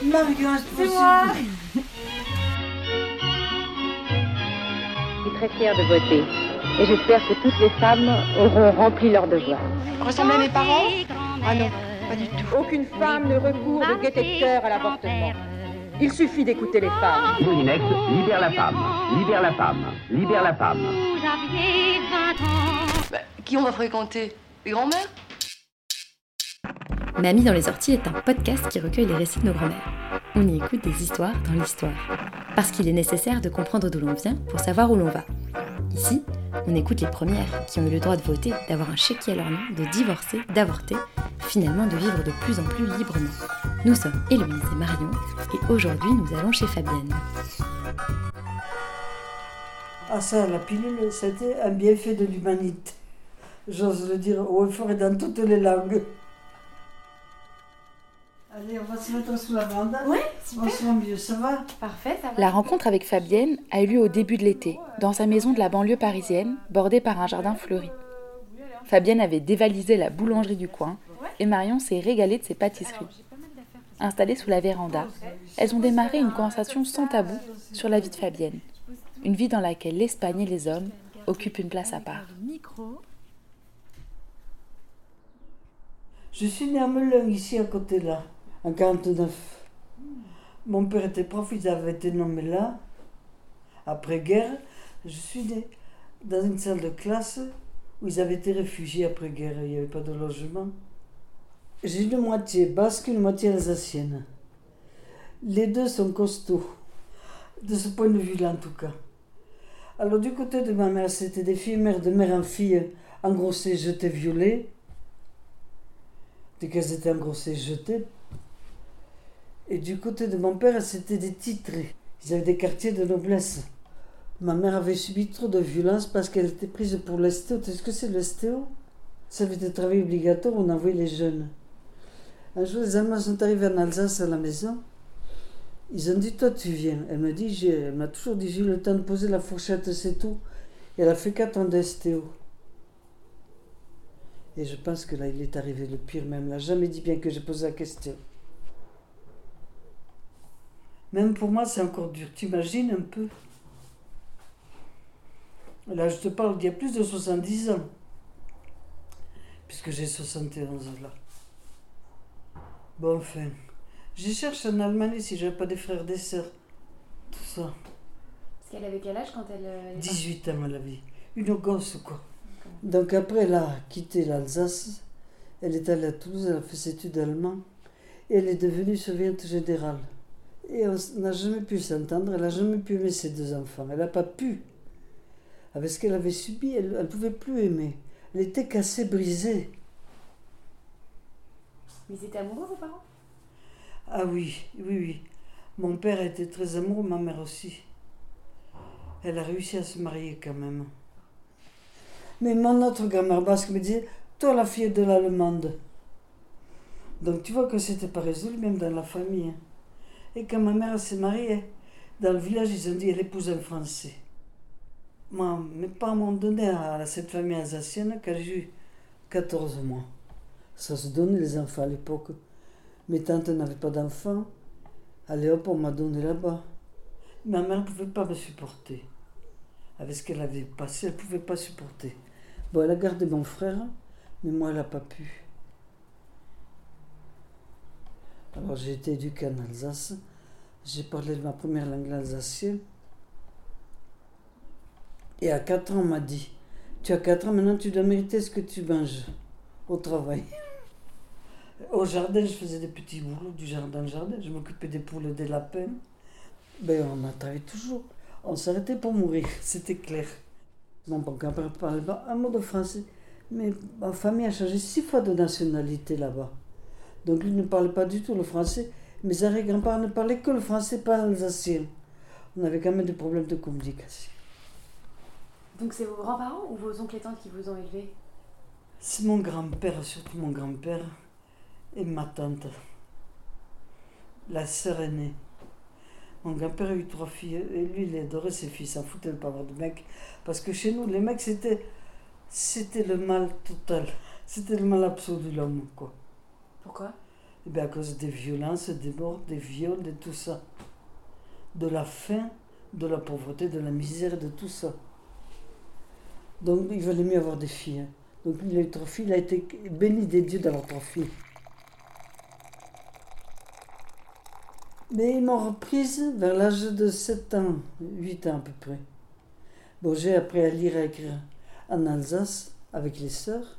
Je suis très fière de voter. Et j'espère que toutes les femmes auront rempli leur devoir. Ressemblez à mes parents? Ah non, pas du tout. Aucune femme ne recourt de détecteur à l'avortement. Il suffit d'écouter les femmes. Moulinex, libère la femme, libère la femme, libère la femme. Bah, qui on va fréquenter? Les grands-mères? Mamie dans les orties est un podcast qui recueille les récits de nos grands-mères. On y écoute des histoires dans l'histoire. Parce qu'il est nécessaire de comprendre d'où l'on vient pour savoir où l'on va. Ici, on écoute les premières qui ont eu le droit de voter, d'avoir un chéquier à leur nom, de divorcer, d'avorter, finalement de vivre de plus en plus librement. Nous sommes Héloïse et Marion, et aujourd'hui nous allons chez Fabienne. Ah ça, la pilule, c'était un bienfait de l'humanité. J'ose le dire haut et dans toutes les langues. On va se mettre sous la bande. Ouais, On sera mieux, ça va Parfait, La rencontre avec Fabienne a eu lieu au début de l'été, dans sa maison de la banlieue parisienne, bordée par un jardin fleuri. Fabienne avait dévalisé la boulangerie du coin et Marion s'est régalée de ses pâtisseries. Installées sous la véranda, elles ont démarré une conversation sans tabou sur la vie de Fabienne. Une vie dans laquelle l'Espagne et les hommes occupent une place à part. Je suis née à Melun, ici à côté là, en 49. Mon père était prof, ils avaient été nommés là. Après-guerre, je suis dans une salle de classe où ils avaient été réfugiés après-guerre, il n'y avait pas de logement. J'ai une moitié basque, une moitié alsacienne. Les deux sont costauds, de ce point de vue-là en tout cas. Alors du côté de ma mère, c'était des filles mères de mère en fille, engrossées, jetées, violées. Dès qu'elles étaient engrossées, jetées. Et du côté de mon père, c'était des titrés. Ils avaient des quartiers de noblesse. Ma mère avait subi trop de violence parce qu'elle était prise pour l'estéo. Tu sais ce que c'est l'estéo? Ça avait été travail obligatoire, on envoyait les jeunes. Un jour, les Allemands sont arrivés en Alsace à la maison. Ils ont dit Toi, tu viens. Elle me dit j'ai- Elle m'a toujours dit J'ai eu le temps de poser la fourchette, c'est tout. Et elle a fait 4 ans d'estéo. Et je pense que là, il est arrivé le pire même. Elle n'a jamais dit bien que j'ai posé la question. Même pour moi, c'est encore dur. T'imagines un peu Là, je te parle d'il y a plus de 70 ans. Puisque j'ai 71 ans là. Bon, enfin. J'y cherche en Allemagne si j'avais pas des frères, des sœurs. Tout ça. Parce qu'elle avait quel âge quand elle... 18 ans à la vie. Une gosse, quoi. Donc après, elle a quitté l'Alsace. Elle est allée à Toulouse, elle a fait ses études allemand. Et elle est devenue surveillante générale. Et on n'a jamais pu s'entendre, elle n'a jamais pu aimer ses deux enfants. Elle n'a pas pu. Avec ce qu'elle avait subi, elle ne pouvait plus aimer. Elle était cassée, brisée. Mais ils étaient amoureux vos parents? Ah oui, oui, oui. Mon père était très amoureux, ma mère aussi. Elle a réussi à se marier quand même. Mais mon autre grand-mère basque me disait Toi, la fille de l'allemande. Donc tu vois que c'était pas résolu, même dans la famille. Et quand ma mère s'est mariée, dans le village, ils ont dit Elle épouse un Français. Moi, mes parents m'ont donné à cette famille alsacienne quand j'ai eu 14 mois. Ça se donnait les enfants à l'époque. Mes tantes n'avaient pas d'enfants. Allez hop, on m'a donné là-bas. Ma mère ne pouvait pas me supporter. Avec ce qu'elle avait passé, elle ne pouvait pas supporter. Bon, elle a gardé mon frère, mais moi, elle n'a pas pu. Alors, j'ai été éduquée en Alsace. J'ai parlé de ma première langue alsacienne. Et à 4 ans, on m'a dit Tu as 4 ans, maintenant tu dois mériter ce que tu manges au travail. Au jardin, je faisais des petits boulots du jardin-jardin. Je m'occupais des poules des lapins. Ben, on a travaillé toujours. On s'arrêtait pour mourir, c'était clair. Mon ne parlait pas un mot de français. Mais ma famille a changé six fois de nationalité là-bas. Donc lui ne parlait pas du tout le français. Mes arrière-grands-parents ne parlaient que le français, pas l'alsacien. On avait quand même des problèmes de communication. Donc c'est vos grands-parents ou vos oncles et tantes qui vous ont élevé? C'est mon grand-père, surtout mon grand-père, et ma tante, la sœur aînée. Mon grand-père a eu trois filles, et lui, il adorait ses filles, s'en foutait de pas avoir de mecs. Parce que chez nous, les mecs, c'était, c'était le mal total. C'était le mal absolu de l'homme, quoi. Pourquoi? Eh bien, à cause des violences, des morts, des viols, de tout ça. De la faim, de la pauvreté, de la misère, de tout ça. Donc, il valait mieux avoir des filles. hein. Donc, il a eu trois filles, il a été béni des dieux d'avoir trois filles. Mais ils m'ont reprise vers l'âge de 7 ans, 8 ans à peu près. Bon, j'ai appris à lire et à écrire en Alsace avec les sœurs.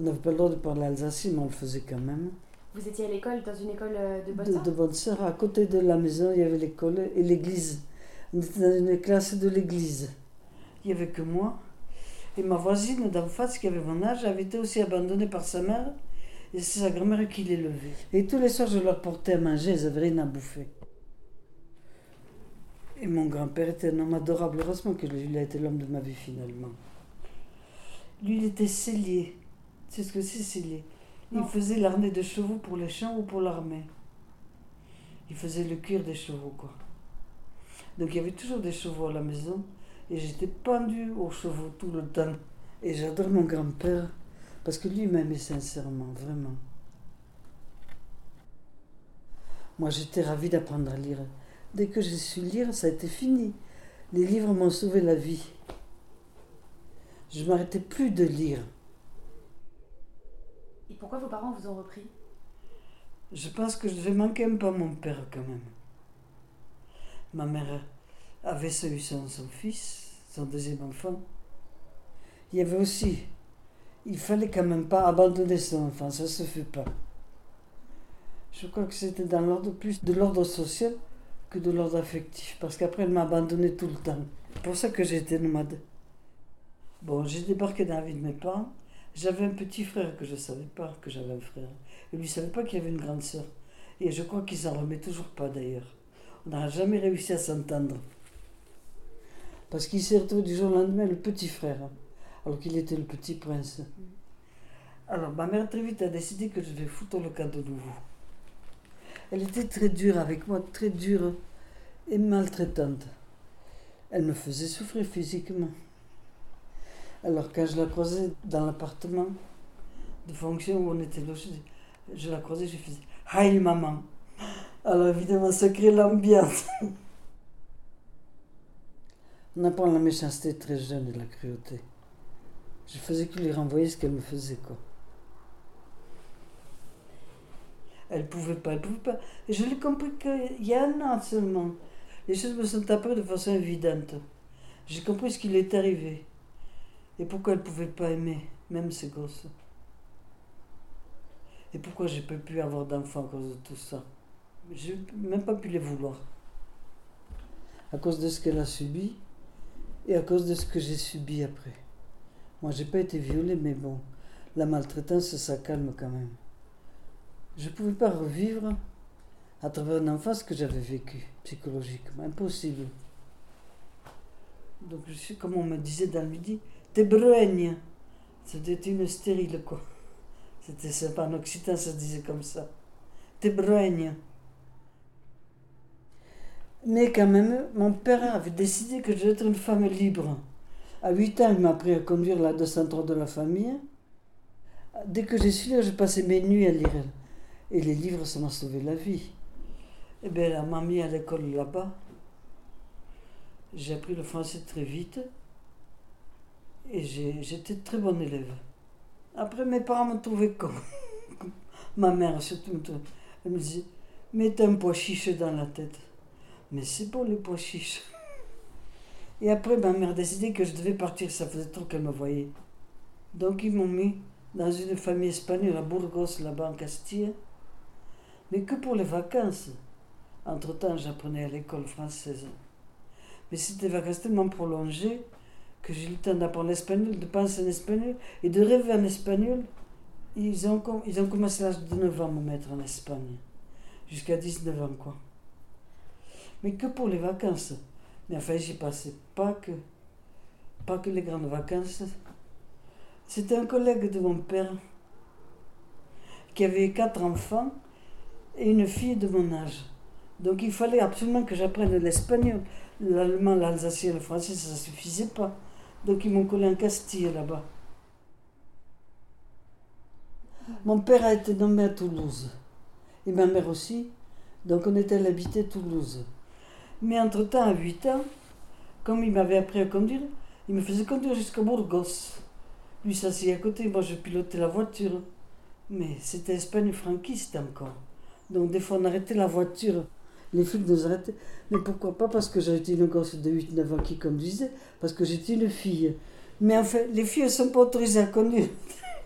On n'avait pas le droit de parler alsacien, mais on le faisait quand même. Vous étiez à l'école, dans une école euh, de bonne De, de bonnes sœurs. À côté de la maison, il y avait l'école et l'église. On était dans une classe de l'église. Il n'y avait que moi. Et ma voisine d'en face, qui avait mon âge, avait été aussi abandonnée par sa mère. Et c'est sa grand-mère qui l'élevait. Et tous les soirs, je leur portais à manger, elles n'avaient rien à bouffer. Et mon grand-père était un homme adorable. Heureusement que lui, il a été l'homme de ma vie finalement. Lui, il était cellier. Sais ce que c'est, cellier Il Non. faisait l'armée de chevaux pour les champs ou pour l'armée. Il faisait le cuir des chevaux, quoi. Donc il y avait toujours des chevaux à la maison. Et j'étais pendue aux chevaux tout le temps. Et j'adore mon grand-père. Parce que lui m'aimait sincèrement, vraiment. Moi, j'étais ravie d'apprendre à lire. Dès que j'ai su lire, ça a été fini. Les livres m'ont sauvé la vie. Je ne m'arrêtais plus de lire. Et pourquoi vos parents vous ont repris? Je pense que je manquer un peu mon père quand même. Ma mère avait eu son, son fils, son deuxième enfant. Il y avait aussi, il fallait quand même pas abandonner son enfant, ça se fait pas. Je crois que c'était dans l'ordre plus de l'ordre social que de l'ordre affectif, parce qu'après elle m'a abandonné tout le temps. C'est pour ça que j'étais nomade. Bon, j'ai débarqué dans la vie de mes parents. J'avais un petit frère que je ne savais pas que j'avais un frère. Et lui ne savait pas qu'il y avait une grande sœur. Et je crois qu'il s'en remet toujours pas d'ailleurs. On n'a jamais réussi à s'entendre. Parce qu'il s'est retrouvé du jour au lendemain le petit frère, alors qu'il était le petit prince. Alors ma mère très vite a décidé que je devais foutre le camp de nouveau. Elle était très dure avec moi, très dure et maltraitante. Elle me faisait souffrir physiquement. Alors quand je la croisais dans l'appartement de fonction où on était logé, je la croisais, je faisais Hi maman. Alors évidemment, ça crée l'ambiance. On apprend la méchanceté très jeune et la cruauté. Je faisais que lui renvoyer ce qu'elle me faisait, quoi. Elle pouvait pas, elle pouvait pas. Et je l'ai compris qu'il y a un an seulement. Les choses me sont apparues de façon évidente. J'ai compris ce qui lui est arrivé. Et pourquoi elle pouvait pas aimer, même ses gosses? Et pourquoi j'ai pas pu avoir d'enfants à cause de tout ça? J'ai même pas pu les vouloir. À cause de ce qu'elle a subi et à cause de ce que j'ai subi après. Moi, j'ai pas été violée, mais bon, la maltraitance, ça calme quand même. Je pouvais pas revivre à travers un enfant ce que j'avais vécu psychologiquement. Impossible. Donc, je suis, comme on me disait dans le midi, t'es brègne. C'était une stérile, quoi. C'était sympa. En occitan, ça disait comme ça. T'es brègne. Mais quand même, mon père avait décidé que je être une femme libre. À 8 ans, il m'a appris à conduire la 203 de la famille. Dès que j'ai su lire, j'ai passé mes nuits à lire. Et les livres, ça m'a sauvé la vie. Eh bien, elle m'a mis à l'école là-bas. J'ai appris le français très vite. Et j'étais très bon élève. Après, mes parents me trouvaient con. Ma mère, surtout, elle me disait Mets un pois chiche dans la tête. Mais c'est bon, les pois chiches. Et après, ma mère a décidé que je devais partir. Ça faisait trop qu'elle me voyait. Donc, ils m'ont mis dans une famille espagnole à Burgos, là-bas en Castille. Mais que pour les vacances. Entre-temps, j'apprenais à l'école française. Mais c'était vacances tellement prolongées que j'ai eu le temps d'apprendre l'espagnol, de penser en espagnol et de rêver en espagnol. Ils ont, ils ont commencé à l'âge de 9 ans me mettre en Espagne. Jusqu'à 19 ans, quoi. Mais que pour les vacances. Mais enfin, j'y passais pas que, pas que les grandes vacances. C'était un collègue de mon père qui avait quatre enfants et une fille de mon âge. Donc il fallait absolument que j'apprenne l'espagnol. L'allemand, l'alsacien, le français, ça ne suffisait pas. Donc ils m'ont collé en Castille là-bas. Mon père a été nommé à Toulouse. Et ma mère aussi. Donc on était à l'habiter Toulouse. Mais entre-temps, à 8 ans, comme il m'avait appris à conduire, il me faisait conduire jusqu'à Burgos. Lui s'assied à côté, moi je pilotais la voiture. Mais c'était Espagne franquiste encore. Donc des fois on arrêtait la voiture. Les flics nous arrêtaient. Mais pourquoi pas Parce que j'étais une gosse de 8-9 ans qui conduisait. Parce que j'étais une fille. Mais en fait, les filles ne sont pas autorisées à conduire.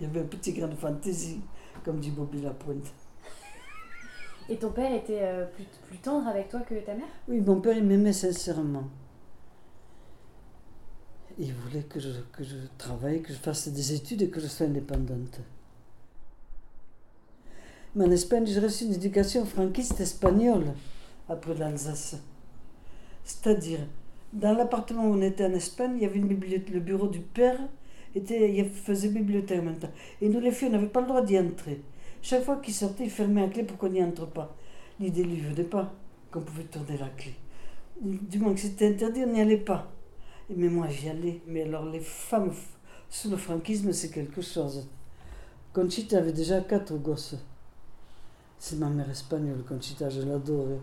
Il y avait un petit grain de fantaisie, comme dit Bobby Lapointe. Et ton père était euh, plus, plus, tendre avec toi que ta mère? Oui, mon père, il m'aimait sincèrement. Il voulait que je, que je travaille, que je fasse des études et que je sois indépendante. Mais en Espagne, j'ai reçu une éducation franquiste espagnole après l'Alsace. C'est-à-dire, dans l'appartement où on était en Espagne, il y avait le bureau du père était, il faisait bibliothèque en même temps. Et nous, les filles, on n'avait pas le droit d'y entrer. Chaque fois qu'il sortait, il fermait la clé pour qu'on n'y entre pas. L'idée lui venait pas qu'on pouvait tourner la clé. Du moins que c'était interdit, on n'y allait pas. Mais moi, j'y allais. Mais alors, les femmes sous le franquisme, c'est quelque chose. Conchita avait déjà quatre gosses. C'est ma mère espagnole, Conchita, je l'adorais.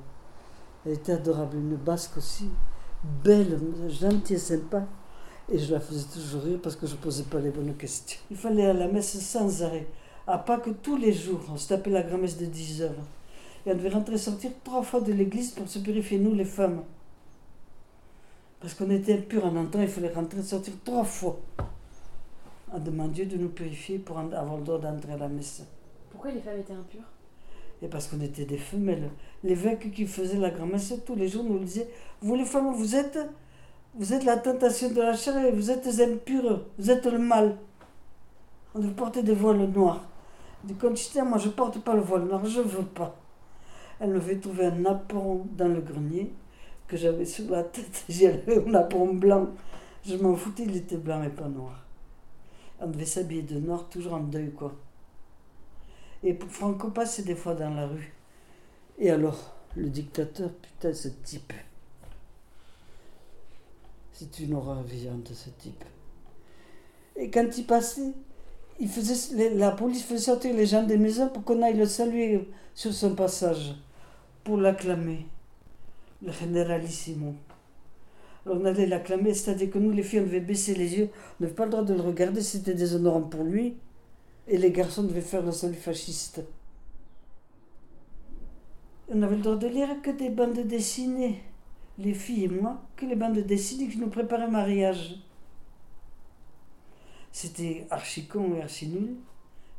Elle était adorable, une basque aussi, belle, gentille et sympa. Et je la faisais toujours rire parce que je ne posais pas les bonnes questions. Il fallait aller à la messe sans arrêt. À pas que tous les jours, on se tapait la grand-messe de 10 heures. Et on devait rentrer et sortir trois fois de l'église pour se purifier, nous les femmes. Parce qu'on était impurs en entrant, il fallait rentrer et sortir trois fois. On demandait Dieu de nous purifier pour avoir le droit d'entrer à la messe. Pourquoi les femmes étaient impures? Et parce qu'on était des femelles. L'évêque qui faisait la grand-messe tous les jours nous disait Vous les femmes, vous êtes, vous êtes la tentation de la chair vous êtes impures, vous êtes le mal. On devait porter des voiles noirs. Du Conchita, moi je porte pas le voile noir, je veux pas. Elle me fait trouver un napperon dans le grenier que j'avais sur la tête. J'avais un napperon blanc. Je m'en foutais, il était blanc et pas noir. On devait s'habiller de noir, toujours en deuil, quoi. Et Franco passait des fois dans la rue. Et alors, le dictateur, putain, ce type. C'est une horreur vivante, ce type. Et quand il passait, la police faisait sortir les gens des maisons pour qu'on aille le saluer sur son passage, pour l'acclamer, le généralissimo. Alors on allait l'acclamer, c'est-à-dire que nous, les filles, on devait baisser les yeux, on n'avait pas le droit de le regarder, c'était déshonorant pour lui, et les garçons devaient faire le salut fasciste. On avait le droit de lire que des bandes dessinées, les filles et moi, que les bandes dessinées qui nous préparaient mariage. C'était archi con et archi nul.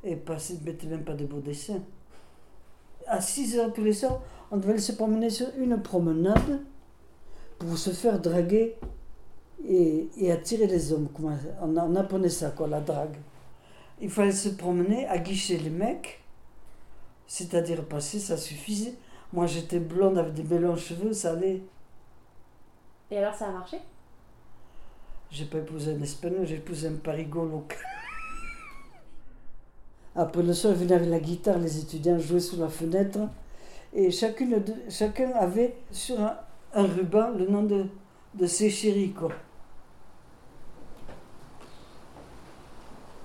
Et pas, mettait même pas de beaux dessins. À 6 heures tous les soirs, on devait se promener sur une promenade pour se faire draguer et, attirer les hommes. On, on apprenait ça, quoi, la drague. Il fallait se promener, aguicher les mecs, c'est-à-dire passer, ça suffisait. Moi j'étais blonde avec des belles cheveux, ça allait. Et alors ça a marché? J'ai pas épousé un espagnol, j'ai épousé un parigot local. Après le soir, venaient avec la guitare, les étudiants jouaient sous la fenêtre. Et chacune chacun avait sur un, ruban le nom de, de ses chéris, quoi.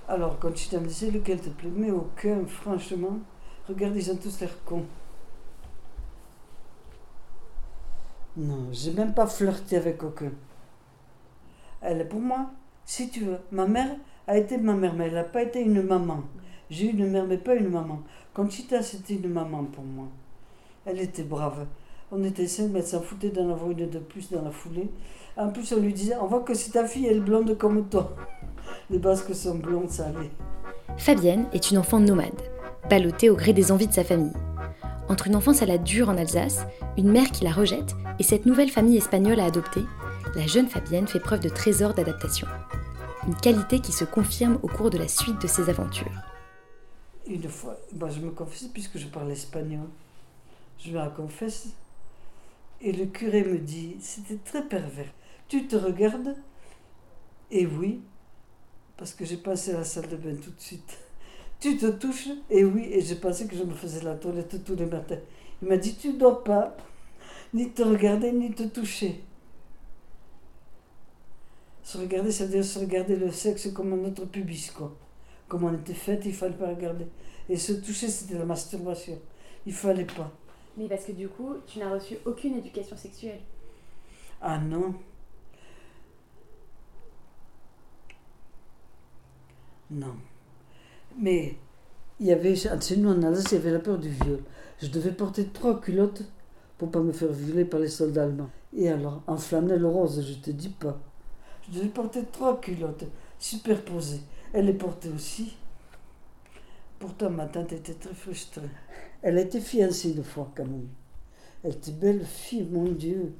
Alors, je me disais lequel te plaît, mais aucun, franchement. Regarde, ils ont tous l'air cons. Non, j'ai même pas flirté avec aucun. Elle est pour moi, si tu veux. Ma mère a été ma mère, mais elle n'a pas été une maman. J'ai eu une mère, mais pas une maman. Conchita, c'était une maman pour moi. Elle était brave. On était cinq, mais elle s'en foutait d'en avoir une de plus dans la foulée. En plus, on lui disait On voit que c'est ta fille, elle est blonde comme toi. Les basques sont blondes, ça allait. Fabienne est une enfant nomade, ballottée au gré des envies de sa famille. Entre une enfance à la dure en Alsace, une mère qui la rejette et cette nouvelle famille espagnole à adopter, la jeune Fabienne fait preuve de trésor d'adaptation. Une qualité qui se confirme au cours de la suite de ses aventures. Une fois, bah, je me confesse puisque je parle espagnol. Je me la confesse. Et le curé me dit, c'était très pervers. Tu te regardes? Et oui, parce que j'ai passé à la salle de bain tout de suite. Tu te touches Et oui, et j'ai pensé que je me faisais la toilette tous les matins. Il m'a dit, tu ne dois pas ni te regarder, ni te toucher. Se regarder, ça veut dire se regarder le sexe comme un autre pubis, quoi. Comme on était fait, il fallait pas regarder. Et se toucher, c'était la masturbation. Il fallait pas. Mais parce que du coup, tu n'as reçu aucune éducation sexuelle. Ah non. Non. Mais il y avait, chez nous en Alsace, il y avait la peur du viol. Je devais porter trois culottes pour pas me faire violer par les soldats allemands. Et alors, en flanelle rose, je te dis pas. Je devais porter trois culottes superposées. Elle les portait aussi. Pourtant, ma tante était très frustrée. Elle était fiancée une fois, quand même. Elle était belle fille, mon Dieu.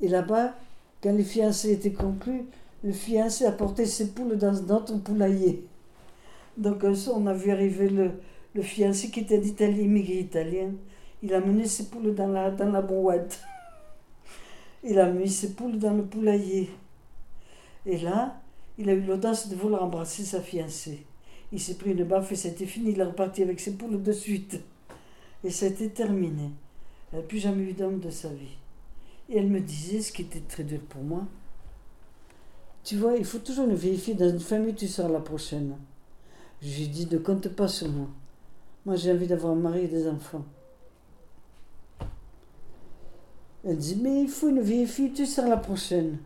Et là-bas, quand les fiancés étaient conclus, le fiancé apportait ses poules dans notre poulailler. Donc soir, on a vu arriver le, le fiancé qui était d'Italie, immigré italien. Il a mené ses poules dans la, dans la. Il a mis ses poules dans le poulailler. Et là, il a eu l'audace de vouloir embrasser sa fiancée. Il s'est pris une baffe et c'était fini. Il est reparti avec ses poules de suite. Et c'était terminé. Elle n'a plus jamais eu d'homme de sa vie. Et elle me disait, ce qui était très dur pour moi, tu vois, il faut toujours le vérifier dans une famille, tu seras la prochaine. Je lui ai dit, ne compte pas sur moi. Moi, j'ai envie d'avoir un mari et des enfants. Elle dit, mais il faut une vieille fille, tu seras la prochaine.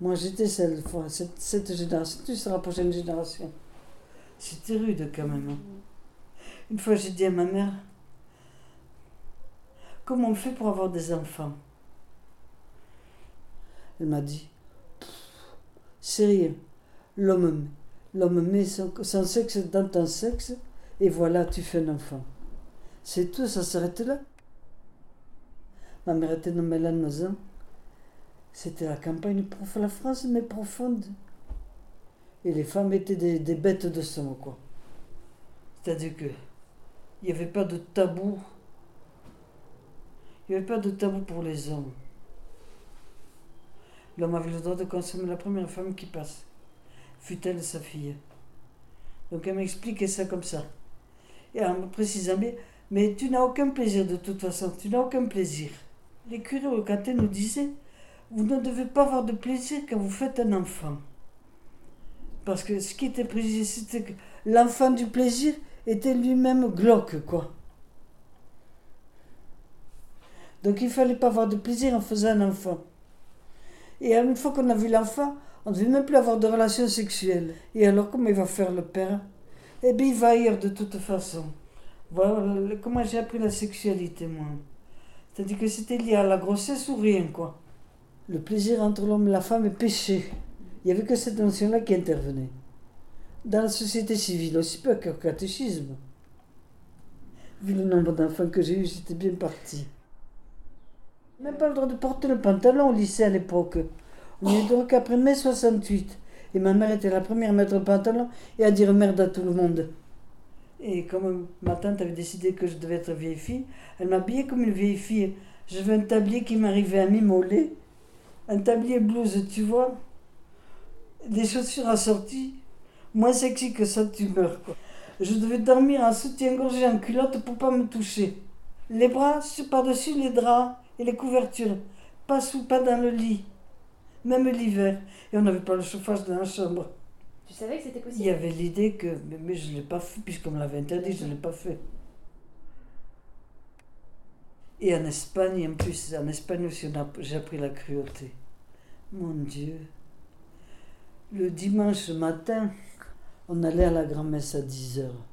Moi, j'étais celle fois, cette, cette génération, tu seras la prochaine génération. C'était rude quand même. hein. Une fois, j'ai dit à ma mère, comment on fait pour avoir des enfants? Elle m'a dit, c'est rien. L'homme, l'homme met son, sexe dans ton sexe et voilà, tu fais un enfant. C'est tout, ça s'arrête là. Ma mère était nommée Lannemezan. C'était la campagne pour la France, mais profonde. Et les femmes étaient des, des bêtes de sang, quoi. C'est-à-dire que il n'y avait pas de tabou. Il n'y avait pas de tabou pour les hommes. L'homme avait le droit de consommer la première femme qui passe, fut-elle sa fille. Donc elle m'expliquait ça comme ça. Et en me précisant bien, mais tu n'as aucun plaisir de toute façon, tu n'as aucun plaisir. Les curés au Caté nous disaient, vous ne devez pas avoir de plaisir quand vous faites un enfant. Parce que ce qui était précisé, c'était que l'enfant du plaisir était lui-même glauque, quoi. Donc il fallait pas avoir de plaisir en faisant un enfant. Et une fois qu'on a vu l'enfant, on ne devait même plus avoir de relations sexuelles. Et alors comment il va faire le père? Eh bien il va ailleurs de toute façon. Voilà comment j'ai appris la sexualité, moi. C'est-à-dire que c'était lié à la grossesse ou rien, quoi. Le plaisir entre l'homme et la femme est péché. Il n'y avait que cette notion-là qui intervenait. Dans la société civile aussi, pas qu'au catéchisme. Vu le nombre d'enfants que j'ai eu, j'étais bien parti. Même pas le droit de porter le pantalon au lycée à l'époque. On n'y a eu droit qu'après mai 68. Et ma mère était la première à mettre pantalon et à dire merde à tout le monde. Et comme ma tante avait décidé que je devais être vieille fille, elle m'habillait comme une vieille fille. J'avais un tablier qui m'arrivait à mi-mollet, un tablier blouse, tu vois, des chaussures assorties, moins sexy que ça, tu meurs, quoi. Je devais dormir en soutien-gorge et en culotte pour pas me toucher. Les bras par-dessus les draps et les couvertures, pas sous, pas dans le lit, même l'hiver. Et on n'avait pas le chauffage dans la chambre. Tu savais que c'était Il possible y avait l'idée que, mais, mais je ne l'ai pas fait, puisqu'on me l'avait interdit, je ne l'ai pas fait. Et en Espagne, en plus, en Espagne aussi, j'ai appris la cruauté. Mon Dieu. Le dimanche matin, on allait à la grand-messe à 10 heures.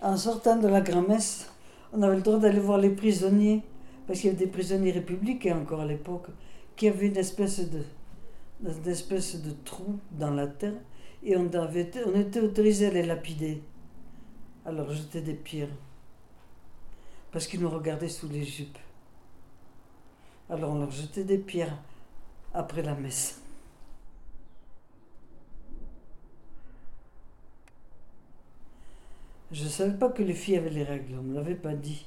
En sortant de la grand-messe, on avait le droit d'aller voir les prisonniers, parce qu'il y avait des prisonniers républicains encore à l'époque, qui avaient une espèce de, une espèce de trou dans la terre, et on, était autorisé à les lapider, leur jeter des pierres. parce qu'ils nous regardaient sous les jupes. Alors on leur jetait des pierres après la messe. Je ne savais pas que les filles avaient les règles, on ne me l'avait pas dit.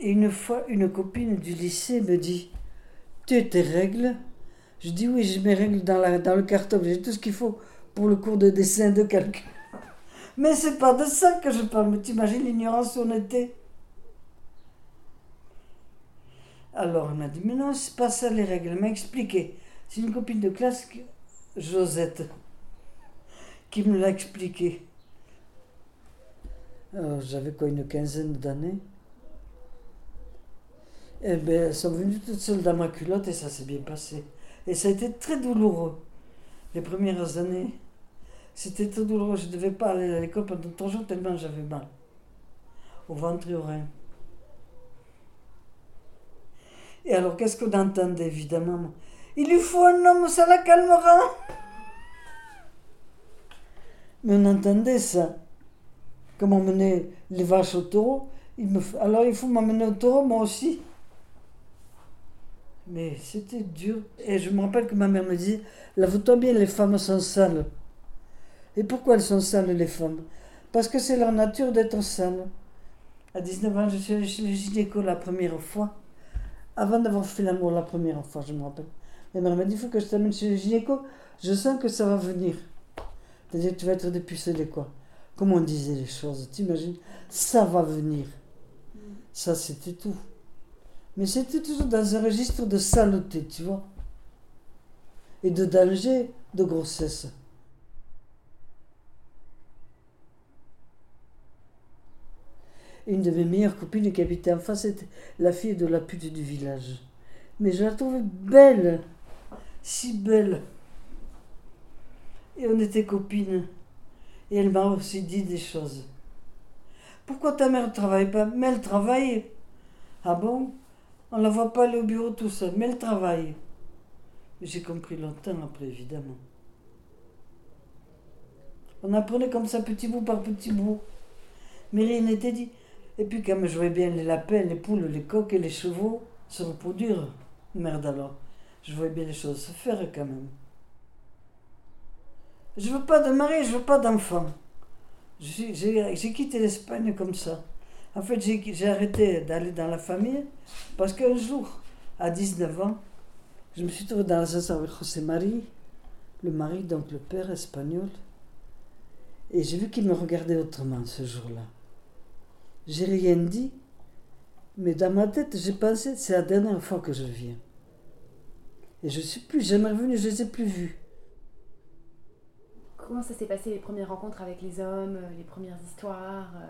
Et une fois, une copine du lycée me dit Tu as tes règles? Je dis Oui, j'ai mes règles dans, le carton, j'ai tout ce qu'il faut pour le cours de dessin de calcul. Mais c'est pas de ça que je parle, mais t'imagines l'ignorance où on était Alors on m'a dit Mais non, c'est pas ça les règles. Elle m'a expliqué. C'est une copine de classe, Josette, qui me l'a expliqué. J'avais quoi, une quinzaine d'années? Eh bien, elles sont venues toutes seules dans ma culotte et ça s'est bien passé. Et ça a été très douloureux. Les premières années, c'était très douloureux. Je ne devais pas aller à l'école pendant trois jours tellement j'avais mal. Au ventre et au rein. Et alors, qu'est-ce qu'on entendait, évidemment? Il lui faut un homme, ça la calmera. Mais on entendait ça comme on menait les vaches au taureau? Alors il faut m'emmener au taureau, moi aussi. Mais c'était dur. Et je me rappelle que ma mère me dit Lave-toi bien, les femmes sont sales. Et pourquoi elles sont sales, les femmes? Parce que c'est leur nature d'être sales. À 19 ans, je suis allée chez le gynéco la première fois. Avant d'avoir fait l'amour la première fois, je me rappelle. Ma mère m'a dit Il faut que je t'amène chez le gynéco. Je sens que ça va venir. C'est-à-dire tu vas être dépucelé, quoi comment on disait les choses, t'imagines? Ça va venir. Ça, c'était tout. Mais c'était toujours dans un registre de saleté, tu vois. Et de danger de grossesse. Une de mes meilleures copines qui habitait en face était la fille de la pute du village. Mais je la trouvais belle, si belle. Et on était copines. Et elle m'a aussi dit des choses. Pourquoi ta mère ne travaille pas? Mais elle travaille. Ah bon? On ne la voit pas aller au bureau tout seul, mais elle travaille. J'ai compris longtemps après, évidemment. On apprenait comme ça petit bout par petit bout. Mais rien n'était dit. Et puis quand je jouais bien les lapins, les poules, les coqs et les chevaux se reproduire, merde alors. Je voyais bien les choses se faire quand même. Je veux pas de mari, je veux pas d'enfant. J'ai quitté l'Espagne comme ça. En fait, j'ai arrêté d'aller dans la famille parce qu'un jour, à 19 ans, je me suis trouvé dans l'Alsace avec José Marie, le mari, donc le père espagnol. Et j'ai vu qu'il me regardait autrement ce jour-là. J'ai rien dit, mais dans ma tête, j'ai pensé c'est la dernière fois que je viens. Et je suis plus jamais revenu, je les ai plus vus. Comment ça s'est passé les premières rencontres avec les hommes, euh, les premières histoires euh?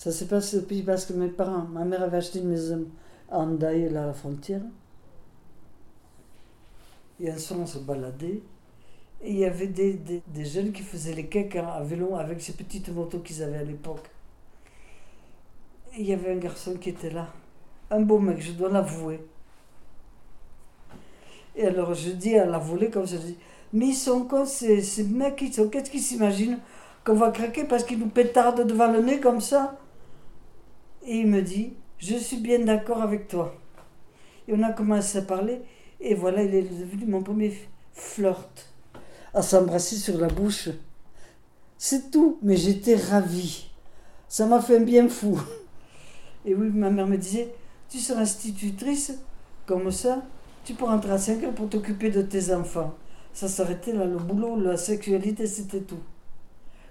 Ça s'est passé au pays parce que mes parents, ma mère avait acheté une maison à là à la frontière. Et un soir, on se baladait. Et il y avait des, des, jeunes qui faisaient les cakes à vélo avec ces petites motos qu'ils avaient à l'époque. Il y avait un garçon qui était là. Un beau mec, je dois l'avouer. Et alors je dis à la volée, comme je dis mais ils sont cons, ces, mecs, qu'est-ce qu'ils s'imaginent Qu'on va craquer parce qu'ils nous pétardent devant le nez comme ça? Et il me dit, je suis bien d'accord avec toi. Et on a commencé à parler, et voilà, il est devenu mon premier flirt, à s'embrasser sur la bouche. C'est tout, mais j'étais ravie. Ça m'a fait un bien fou. Et oui, ma mère me disait, tu seras institutrice, comme ça, tu pourras rentrer à 5 heures pour t'occuper de tes enfants ça s'arrêtait là, le boulot, la sexualité, c'était tout.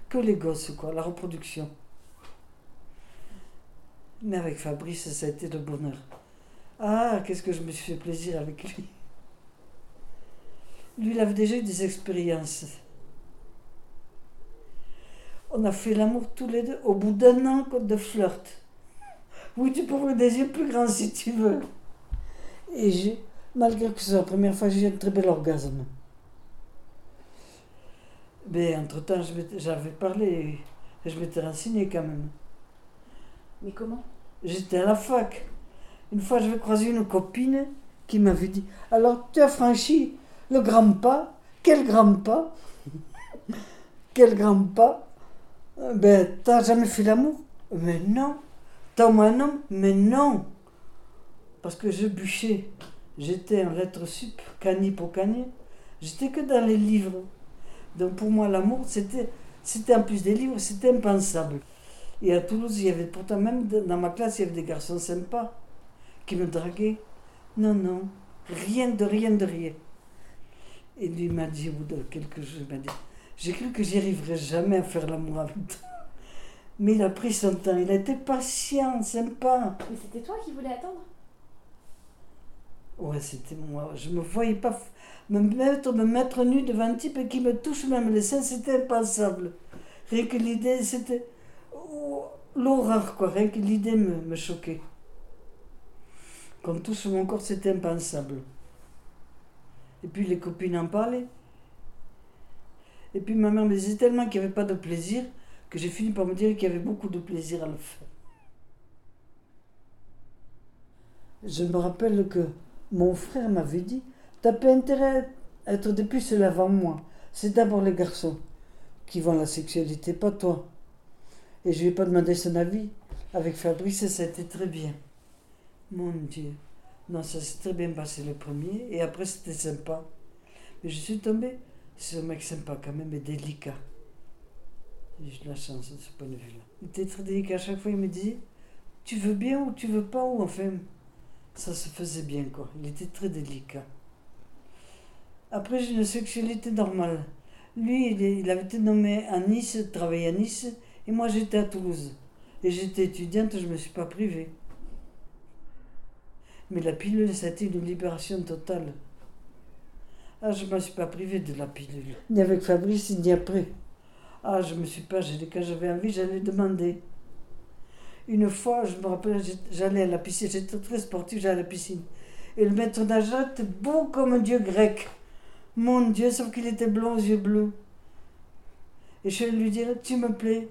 Que les gosses, quoi, la reproduction. Mais avec Fabrice, ça a été le bonheur. Ah, qu'est-ce que je me suis fait plaisir avec lui. Lui, il avait déjà eu des expériences. On a fait l'amour tous les deux au bout d'un an de flirt. Oui, tu peux des yeux plus grands si tu veux. Et malgré que c'est la première fois, j'ai eu un très bel orgasme. Mais entre-temps, j'avais parlé et je m'étais renseigné quand même. Mais comment? J'étais à la fac. Une fois, j'avais croisé une copine qui m'avait dit Alors, tu as franchi le grand pas? Quel grand pas? Quel grand pas? Ben, t'as jamais fait l'amour? Mais non. Tant moi non, mais non. Parce que je bûchais. J'étais en lettres sup, cani pour cani. J'étais que dans les livres. Donc pour moi, l'amour, c'était, c'était en plus des livres, c'était impensable. Et à Toulouse, il y avait pourtant même dans ma classe, il y avait des garçons sympas qui me draguaient. Non, non, rien de rien de rien. Et lui m'a dit au bout de quelques jours, il m'a dit, j'ai cru que j'y arriverais jamais à faire l'amour avec toi. Mais il a pris son temps, il a été patient, sympa. Mais c'était toi qui voulais attendre? Ouais, c'était moi. Je me voyais pas me mettre, me mettre nu devant un type qui me touche même les seins, c'était impensable. Rien que l'idée, c'était l'horreur, quoi. Que l'idée me, choquait. Qu'on touche mon corps, c'était impensable. Et puis les copines en parlaient. Et puis ma mère me disait tellement qu'il n'y avait pas de plaisir que j'ai fini par me dire qu'il y avait beaucoup de plaisir à le faire. Je me rappelle que mon frère m'avait dit T'as pas intérêt à être depuis cela avant moi. C'est d'abord les garçons qui vont la sexualité, pas toi. Et je lui ai pas demandé son avis. Avec Fabrice, été très bien. Mon Dieu. Non, ça s'est très bien passé le premier. Et après, c'était sympa. Mais je suis tombée sur un mec sympa quand même et délicat. J'ai de la chance de ce point de vue-là. Il était très délicat. À chaque fois, il me disait Tu veux bien ou tu veux pas ou enfin? Ça se faisait bien, quoi. Il était très délicat. Après, j'ai une sexualité normale. Lui, il, avait été nommé à Nice, travaillait à Nice, et moi j'étais à Toulouse. Et j'étais étudiante, je ne me suis pas privée. Mais la pilule, ça a été une libération totale. Ah, je ne me suis pas privée de la pilule. Ni avec Fabrice, ni après. Ah, je me suis pas gênée. Quand j'avais envie, j'allais demander. Une fois, je me rappelle, j'allais à la piscine. J'étais très sportive, j'allais à la piscine. Et le maître nageur était beau comme un dieu grec. Mon Dieu, sauf qu'il était blond aux yeux bleus. Et je lui dire, tu me plais.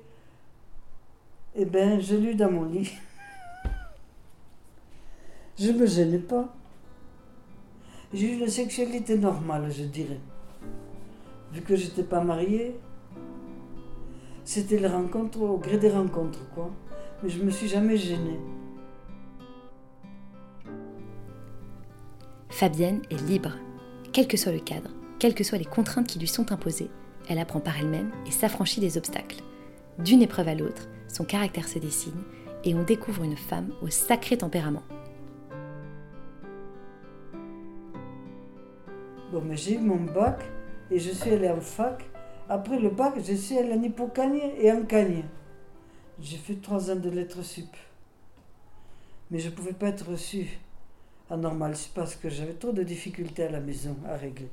Eh bien, je l'ai dans mon lit. je me gênais pas. J'ai eu une sexualité normale, je dirais. Vu que j'étais pas mariée, c'était les rencontres au gré des rencontres, quoi. Mais je me suis jamais gênée. Fabienne est libre, quel que soit le cadre quelles que soient les contraintes qui lui sont imposées, elle apprend par elle-même et s'affranchit des obstacles. D'une épreuve à l'autre, son caractère se dessine et on découvre une femme au sacré tempérament. Bon, mais j'ai eu mon bac et je suis allée en fac. Après le bac, je suis allée en Hippocagne et en Cagne. J'ai fait trois ans de lettres sup. Mais je ne pouvais pas être reçue à normal parce que j'avais trop de difficultés à la maison à régler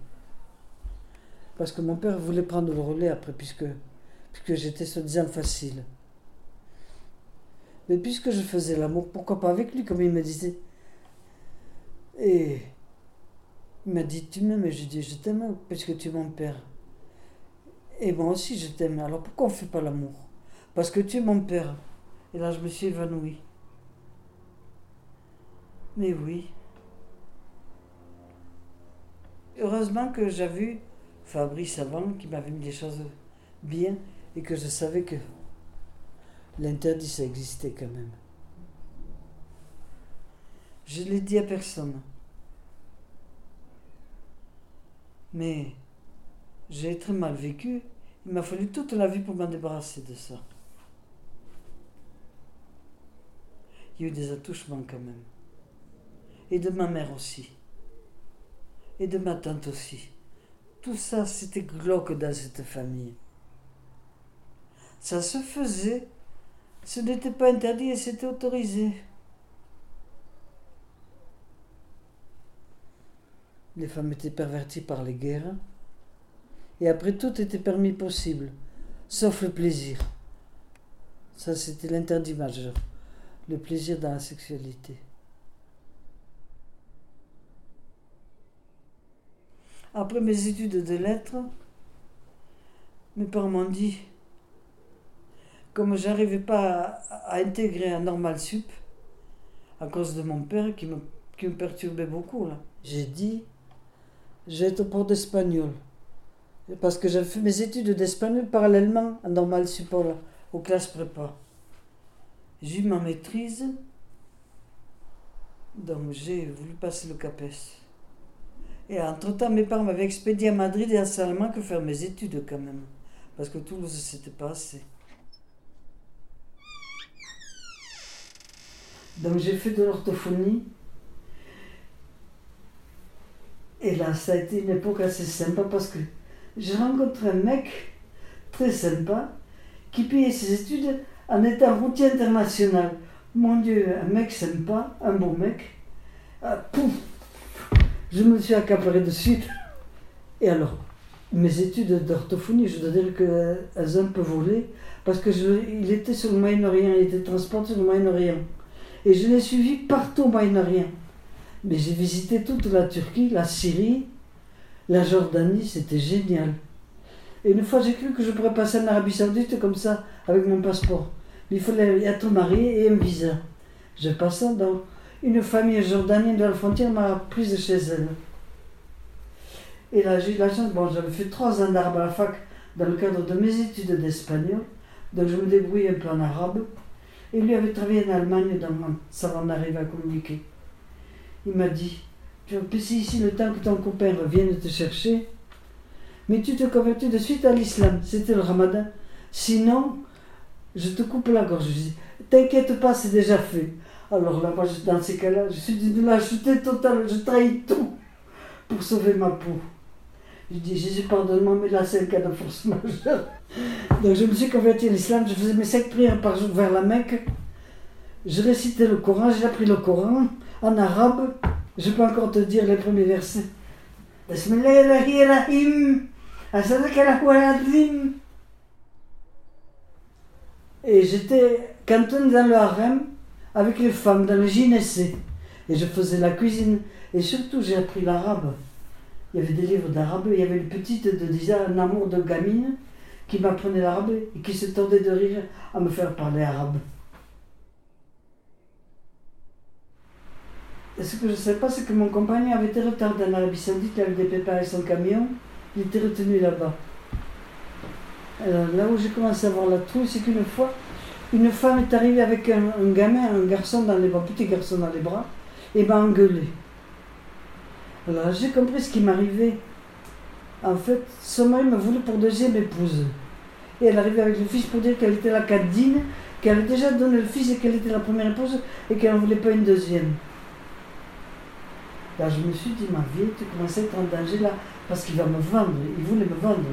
parce que mon père voulait prendre le relais après, puisque, puisque j'étais soi-disant facile. Mais puisque je faisais l'amour, pourquoi pas avec lui, comme il me disait. Et il m'a dit Tu m'aimes Et j'ai dit Je t'aime puisque tu es mon père. Et moi aussi je t'aime. Alors pourquoi on ne fait pas l'amour? Parce que tu es mon père. Et là je me suis évanouie. Mais oui. Heureusement que j'ai vu Fabrice avant qui m'avait mis les choses bien et que je savais que l'interdit ça existait quand même. Je ne l'ai dit à personne. Mais j'ai très mal vécu. Il m'a fallu toute la vie pour m'en débarrasser de ça. Il y a eu des attouchements quand même. Et de ma mère aussi. Et de ma tante aussi. Tout ça, c'était glauque dans cette famille. Ça se faisait. Ce n'était pas interdit et c'était autorisé. Les femmes étaient perverties par les guerres. Et après, tout était permis possible, sauf le plaisir. Ça, c'était l'interdit majeur. Le plaisir dans la sexualité. Après mes études de lettres, mes parents m'ont dit, comme j'arrivais pas à, intégrer un normal sup, à cause de mon père qui me, qui perturbait beaucoup, j'ai dit, j'ai été prof d'espagnol. Parce que j'avais fait mes études d'espagnol parallèlement à normal sup, là, aux classes prépa. J'ai eu ma maîtrise, donc j'ai voulu passer le CAPES. Et entre-temps, mes parents m'avaient expédié à Madrid et à Salamanque faire mes études quand même. Parce que Toulouse, c'était pas assez. Donc j'ai fait de l'orthophonie. Et là, ça a été une époque assez sympa parce que j'ai rencontré un mec très sympa qui payait ses études en étant routier international. Mon Dieu, un mec sympa, un beau mec. Ah, pouf Je me suis accaparé de suite. Et alors, mes études d'orthophonie, je dois dire qu'elles ont un peu volé parce que il était sur le Moyen-Orient, il était transporté sur le Moyen-Orient. Et je l'ai suivi partout au Moyen-Orient. Mais j'ai visité toute la Turquie, la Syrie, la Jordanie, c'était génial. Et une fois, j'ai cru que je pourrais passer en Arabie Saoudite comme ça, avec mon passeport. il fallait être marié et un visa. Je passé dans une famille jordanienne de la frontière m'a prise chez elle. Et là, j'ai eu la chance, bon, j'avais fait trois ans d'arabe à la fac dans le cadre de mes études d'espagnol, donc je me débrouillais un peu en arabe. Et lui avait travaillé en Allemagne, dans ça en arrive à communiquer. Il m'a dit Tu vas passer ici le temps que ton copain revienne te chercher, mais tu te convertis de suite à l'islam. C'était le ramadan. Sinon, je te coupe la gorge. Je dis T'inquiète pas, c'est déjà fait. Alors là, moi, dans ces cas-là, je suis d'une lâcheté totale, je trahis tout pour sauver ma peau. Je dis, Jésus, pardonne-moi, mais là, c'est un cas de force majeure. Donc, je me suis converti à l'islam, je faisais mes cinq prières par jour vers la Mecque. Je récitais le Coran, j'ai appris le Coran en arabe. Je peux encore te dire les premiers versets. Et j'étais cantonné dans le harem avec les femmes, dans le gynécée. Et je faisais la cuisine. Et surtout, j'ai appris l'arabe il y avait des livres d'arabe, il y avait une petite de déjà un amour de gamine qui m'apprenait l'arabe et qui se tendait de rire à me faire parler arabe. Et ce que je ne sais pas, c'est que mon compagnon avait été retardé en Arabie Saoudite, il avait dépréparé son camion, il était retenu là-bas. Alors là où j'ai commencé à voir la trouille, c'est qu'une fois, une femme est arrivée avec un, un, gamin, un garçon dans les bras, un petit garçon dans les bras, et m'a engueulé. Alors j'ai compris ce qui m'arrivait. En fait, son mari m'a voulu pour deuxième épouse. Et elle arrivait avec le fils pour dire qu'elle était la cadine, qu'elle avait déjà donné le fils et qu'elle était la première épouse et qu'elle n'en voulait pas une deuxième. Là, je me suis dit, ma vie, tu commences à être en danger là, parce qu'il va me vendre, il voulait me vendre.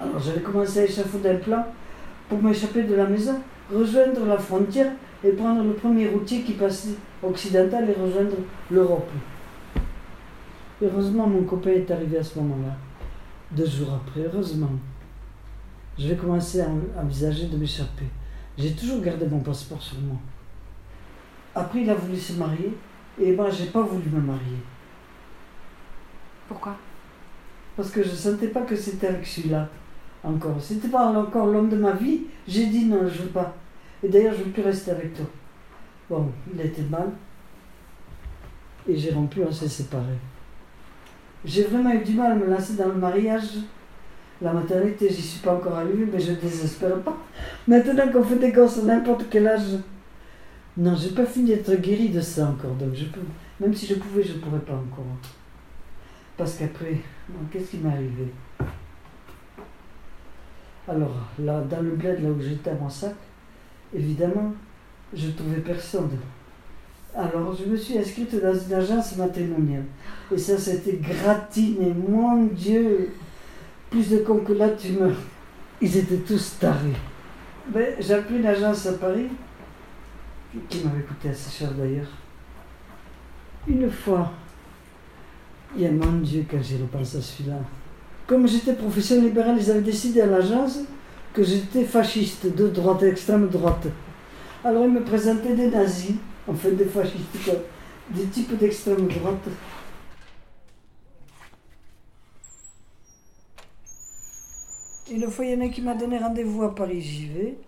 Alors j'avais commencé à échafauder un plan pour m'échapper de la maison, rejoindre la frontière et prendre le premier routier qui passait occidental et rejoindre l'Europe. Heureusement, mon copain est arrivé à ce moment-là, deux jours après, heureusement. Je vais commencer à envisager de m'échapper. J'ai toujours gardé mon passeport sur moi. Après, il a voulu se marier, et moi, j'ai pas voulu me marier. Pourquoi? Parce que je sentais pas que c'était avec celui-là, encore. C'était pas encore l'homme de ma vie. J'ai dit non, je veux pas. Et d'ailleurs, je veux plus rester avec toi. Bon, il était mal. Et j'ai rompu, on s'est séparés. J'ai vraiment eu du mal à me lancer dans le mariage. La maternité, j'y suis pas encore arrivée, mais je ne désespère pas. Maintenant qu'on fait des gosses à n'importe quel âge. Non, j'ai pas fini d'être guérie de ça encore. Donc je peux, même si je pouvais, je ne pourrais pas encore. Parce qu'après, qu'est-ce qui m'est arrivé? Alors, là, dans le bled, là où j'étais à mon sac, évidemment, je trouvais personne. Alors, je me suis inscrite dans une agence matrimoniale. Et ça, c'était gratiné. Mon Dieu, plus de cons que là, tu meurs. Ils étaient tous tarés. Ben, j'ai appelé une agence à Paris, qui m'avait coûté assez cher d'ailleurs. Une fois, il y a mon Dieu, quand j'ai repensé à celui-là. Comme j'étais professeur libéral, ils avaient décidé à l'agence que j'étais fasciste, de droite, extrême droite. Alors ils me présentaient des nazis en fait des fascistes, des types d'extrême droite. Une fois, il y en a qui m'a donné rendez-vous à Paris, j'y vais.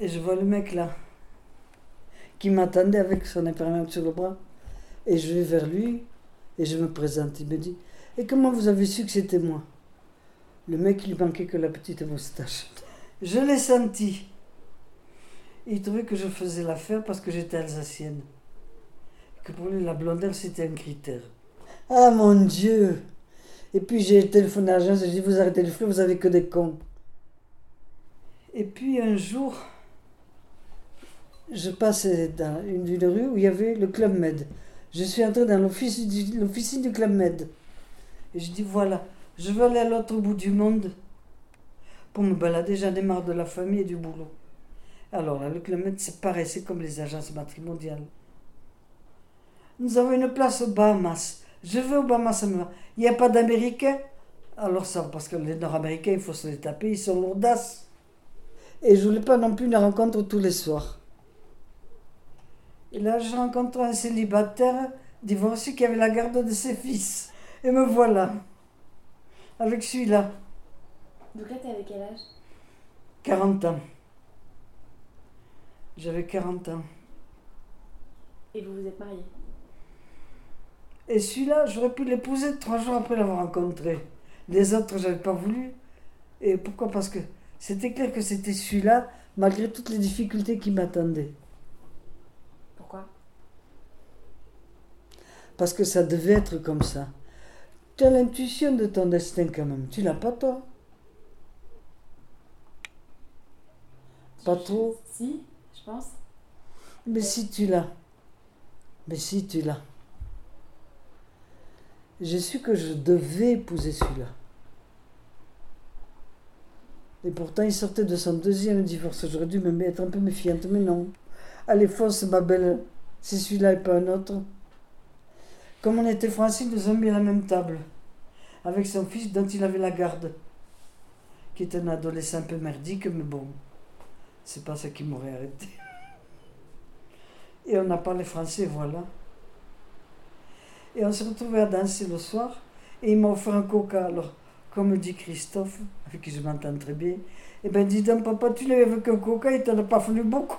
Et je vois le mec là, qui m'attendait avec son imprimante sur le bras. Et je vais vers lui, et je me présente. Il me dit Et comment vous avez su que c'était moi? Le mec, il manquait que la petite moustache. Je l'ai senti. Il trouvait que je faisais l'affaire parce que j'étais alsacienne. Que pour lui, la blondelle, c'était un critère. Ah mon Dieu Et puis j'ai téléphoné à l'agence, j'ai dit Vous arrêtez le flou, vous avez que des cons. Et puis un jour, je passais dans une, rue où il y avait le Club Med. Je suis entrée dans l'officine du Club Med. Et je dis Voilà, je veux aller à l'autre bout du monde pour me balader. J'en ai marre de la famille et du boulot. Alors le Med, c'est pareil, c'est comme les agences matrimoniales. Nous avons une place aux Bahamas. Je vais aux Bahamas. Il n'y a pas d'Américains? Alors ça, parce que les Nord-Américains, il faut se les taper, ils sont lourdasses. Et je voulais pas non plus une rencontre tous les soirs. Et là, je rencontre un célibataire divorcé qui avait la garde de ses fils. Et me voilà. Avec celui-là, Donc là, t'es avec quel âge? 40 ans. J'avais 40 ans. Et vous vous êtes mariés? Et celui-là, j'aurais pu l'épouser trois jours après l'avoir rencontré. Les autres, j'avais pas voulu. Et pourquoi? Parce que c'était clair que c'était celui-là, malgré toutes les difficultés qui m'attendaient. Pourquoi? Parce que ça devait être comme ça. Tu as l'intuition de ton destin quand même. Tu l'as pas, toi? Pas trop? Si, je pense. Mais si tu l'as. Mais si tu l'as. J'ai su que je devais épouser celui-là. Et pourtant, il sortait de son deuxième divorce. J'aurais dû me être un peu méfiante, mais non. Allez, fonce, ma belle. C'est celui-là et pas un autre. Comme on était français, nous ont mis à la même table. Avec son fils dont il avait la garde. Qui est un adolescent un peu merdique, mais bon. C'est pas ça qui m'aurait arrêté. Et on a parlé français, voilà. Et on s'est retrouvés à danser le soir. Et il m'a offert un coca. Alors, comme dit Christophe, avec qui je m'entends très bien, eh ben dis donc, papa, tu l'avais avec un coca, il t'en a pas fallu beaucoup.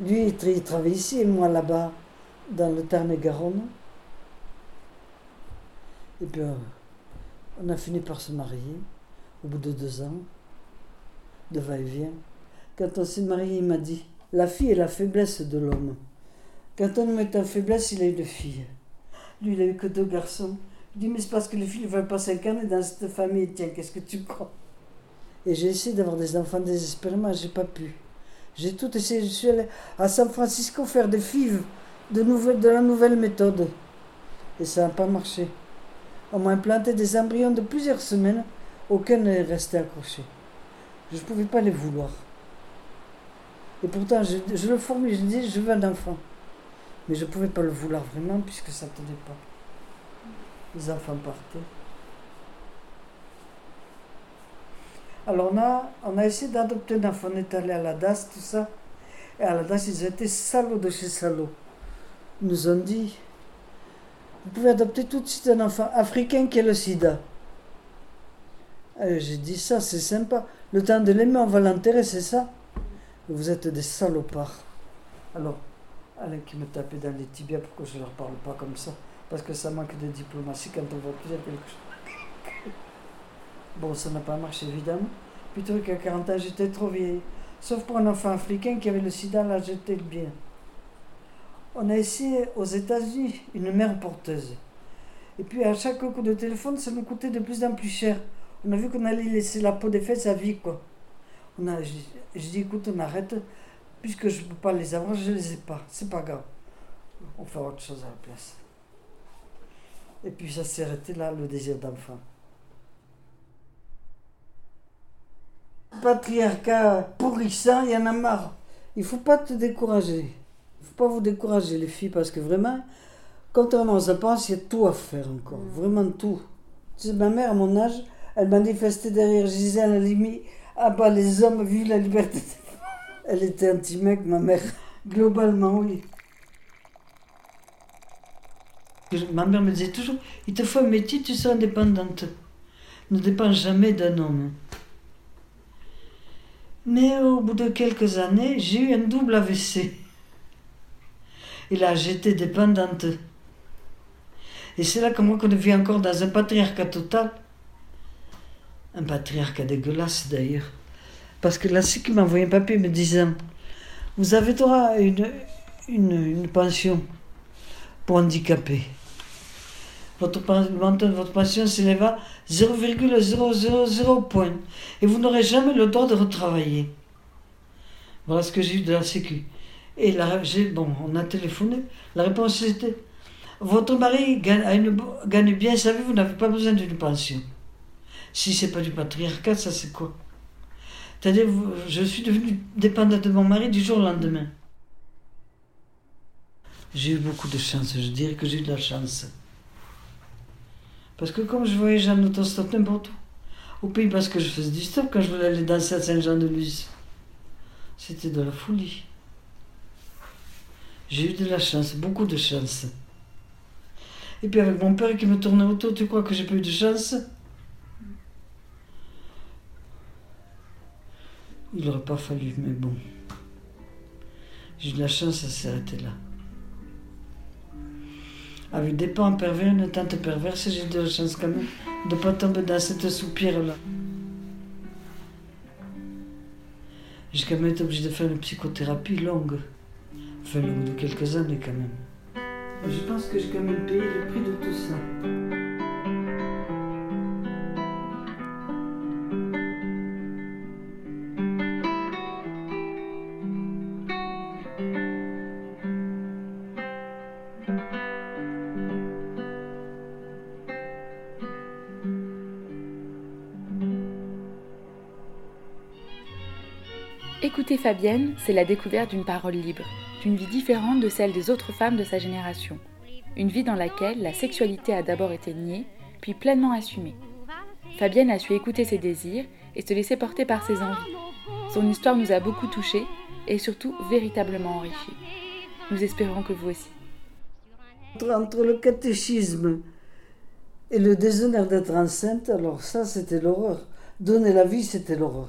Lui, il, il travaille ici, et moi là-bas, dans le Tarn-et-Garonne. Et puis, euh, on a fini par se marier, au bout de deux ans, de va-et-vient. Quand on s'est marié, il m'a dit La fille est la faiblesse de l'homme. Quand on met en faiblesse, il a une fille. Lui, il a eu que deux garçons. Je dis Mais c'est parce que les filles ne veulent pas s'incarner dans cette famille. Tiens, qu'est-ce que tu crois? Et j'ai essayé d'avoir des enfants désespérément, j'ai pas pu. J'ai tout essayé. Je suis allée à San Francisco faire des FIV, de, de la nouvelle méthode. Et ça n'a pas marché. On m'a implanté des embryons de plusieurs semaines. Aucun n'est resté accroché. Je ne pouvais pas les vouloir. Et pourtant, je, le formule, je dis, je veux un enfant. Mais je ne pouvais pas le vouloir vraiment puisque ça ne tenait pas. Les enfants partaient. Alors on a, on a essayé d'adopter un enfant. On est allé à la DAS, tout ça. Et à la DAS, ils étaient salauds de chez salauds. Ils nous ont dit, vous pouvez adopter tout de suite un enfant africain qui a le sida. J'ai dit ça, c'est sympa. Le temps de l'aimer, on va l'enterrer, c'est ça? Vous êtes des salopards. Alors, Alain qui me tapait dans les tibias, pourquoi je ne leur parle pas comme ça? Parce que ça manque de diplomatie quand on va dire quelque chose. Bon, ça n'a pas marché évidemment. Plutôt qu'à 40 ans, j'étais trop vieille. Sauf pour un enfant africain qui avait le sida, là j'étais bien. On a essayé aux États-Unis une mère porteuse. Et puis à chaque coup de téléphone, ça nous coûtait de plus en plus cher. On a vu qu'on allait laisser la peau des fesses à vie, quoi. On a, je, je dis, écoute, on arrête. Puisque je ne peux pas les avoir, je ne les ai pas. C'est pas grave. On fera autre chose à la place. Et puis ça s'est arrêté là, le désir d'enfant. Patriarcat pourrissant, il y en a marre. Il faut pas te décourager. Il faut pas vous décourager, les filles, parce que vraiment, contrairement aux pense, il y a tout à faire encore. Vraiment tout. Tu sais, ma mère, à mon âge, elle manifestait derrière Gisèle, elle a mis à bas les hommes, vu la liberté. Elle était anti-mec, ma mère. Globalement, oui. Ma mère me disait toujours, il te faut un métier, tu seras indépendante. Ne dépends jamais d'un homme. Mais au bout de quelques années, j'ai eu un double AVC. Et là, j'étais dépendante. Et c'est là que moi, qu'on vit encore dans un patriarcat total. Un patriarcat dégueulasse d'ailleurs. Parce que là, qui m'a envoyé un papier me disant Vous avez droit à une, pension pour handicapés. Votre, pension s'élève à 0,000 points. Et vous n'aurez jamais le droit de retravailler. Voilà ce que j'ai eu de la Sécu. Et j'ai, bon, on a téléphoné. La réponse était Votre mari gagne bien sa vie, vous n'avez pas besoin d'une pension. Si c'est pas du patriarcat, ça c'est quoi? C'est-à-dire, je suis devenue dépendante de mon mari du jour au lendemain. J'ai eu beaucoup de chance, je dirais que j'ai eu de la chance. Parce que comme je voyageais en autostop n'importe où, au pays parce que je faisais du stop quand je voulais aller danser à Saint-Jean-de-Luz, c'était de la folie. J'ai eu de la chance, beaucoup de chance. Et puis avec mon père qui me tournait autour, tu crois que j'ai pas eu de chance? Il n'aurait pas fallu, mais bon. J'ai eu de la chance, ça s'est arrêté là. Avec des parents pervers, une tante perverse, j'ai eu de la chance quand même de ne pas tomber dans cette soupière-là. J'ai quand même été obligée de faire une psychothérapie longue. Enfin, longue de quelques années quand même. Je pense que j'ai quand même payé le prix de tout ça. Fabienne, c'est la découverte d'une parole libre, d'une vie différente de celle des autres femmes de sa génération. Une vie dans laquelle la sexualité a d'abord été niée, puis pleinement assumée. Fabienne a su écouter ses désirs et se laisser porter par ses envies. Son histoire nous a beaucoup touchés et surtout véritablement enrichis. Nous espérons que vous aussi. Entre, entre le catéchisme et le déshonneur d'être enceinte, alors ça, c'était l'horreur. Donner la vie, c'était l'horreur.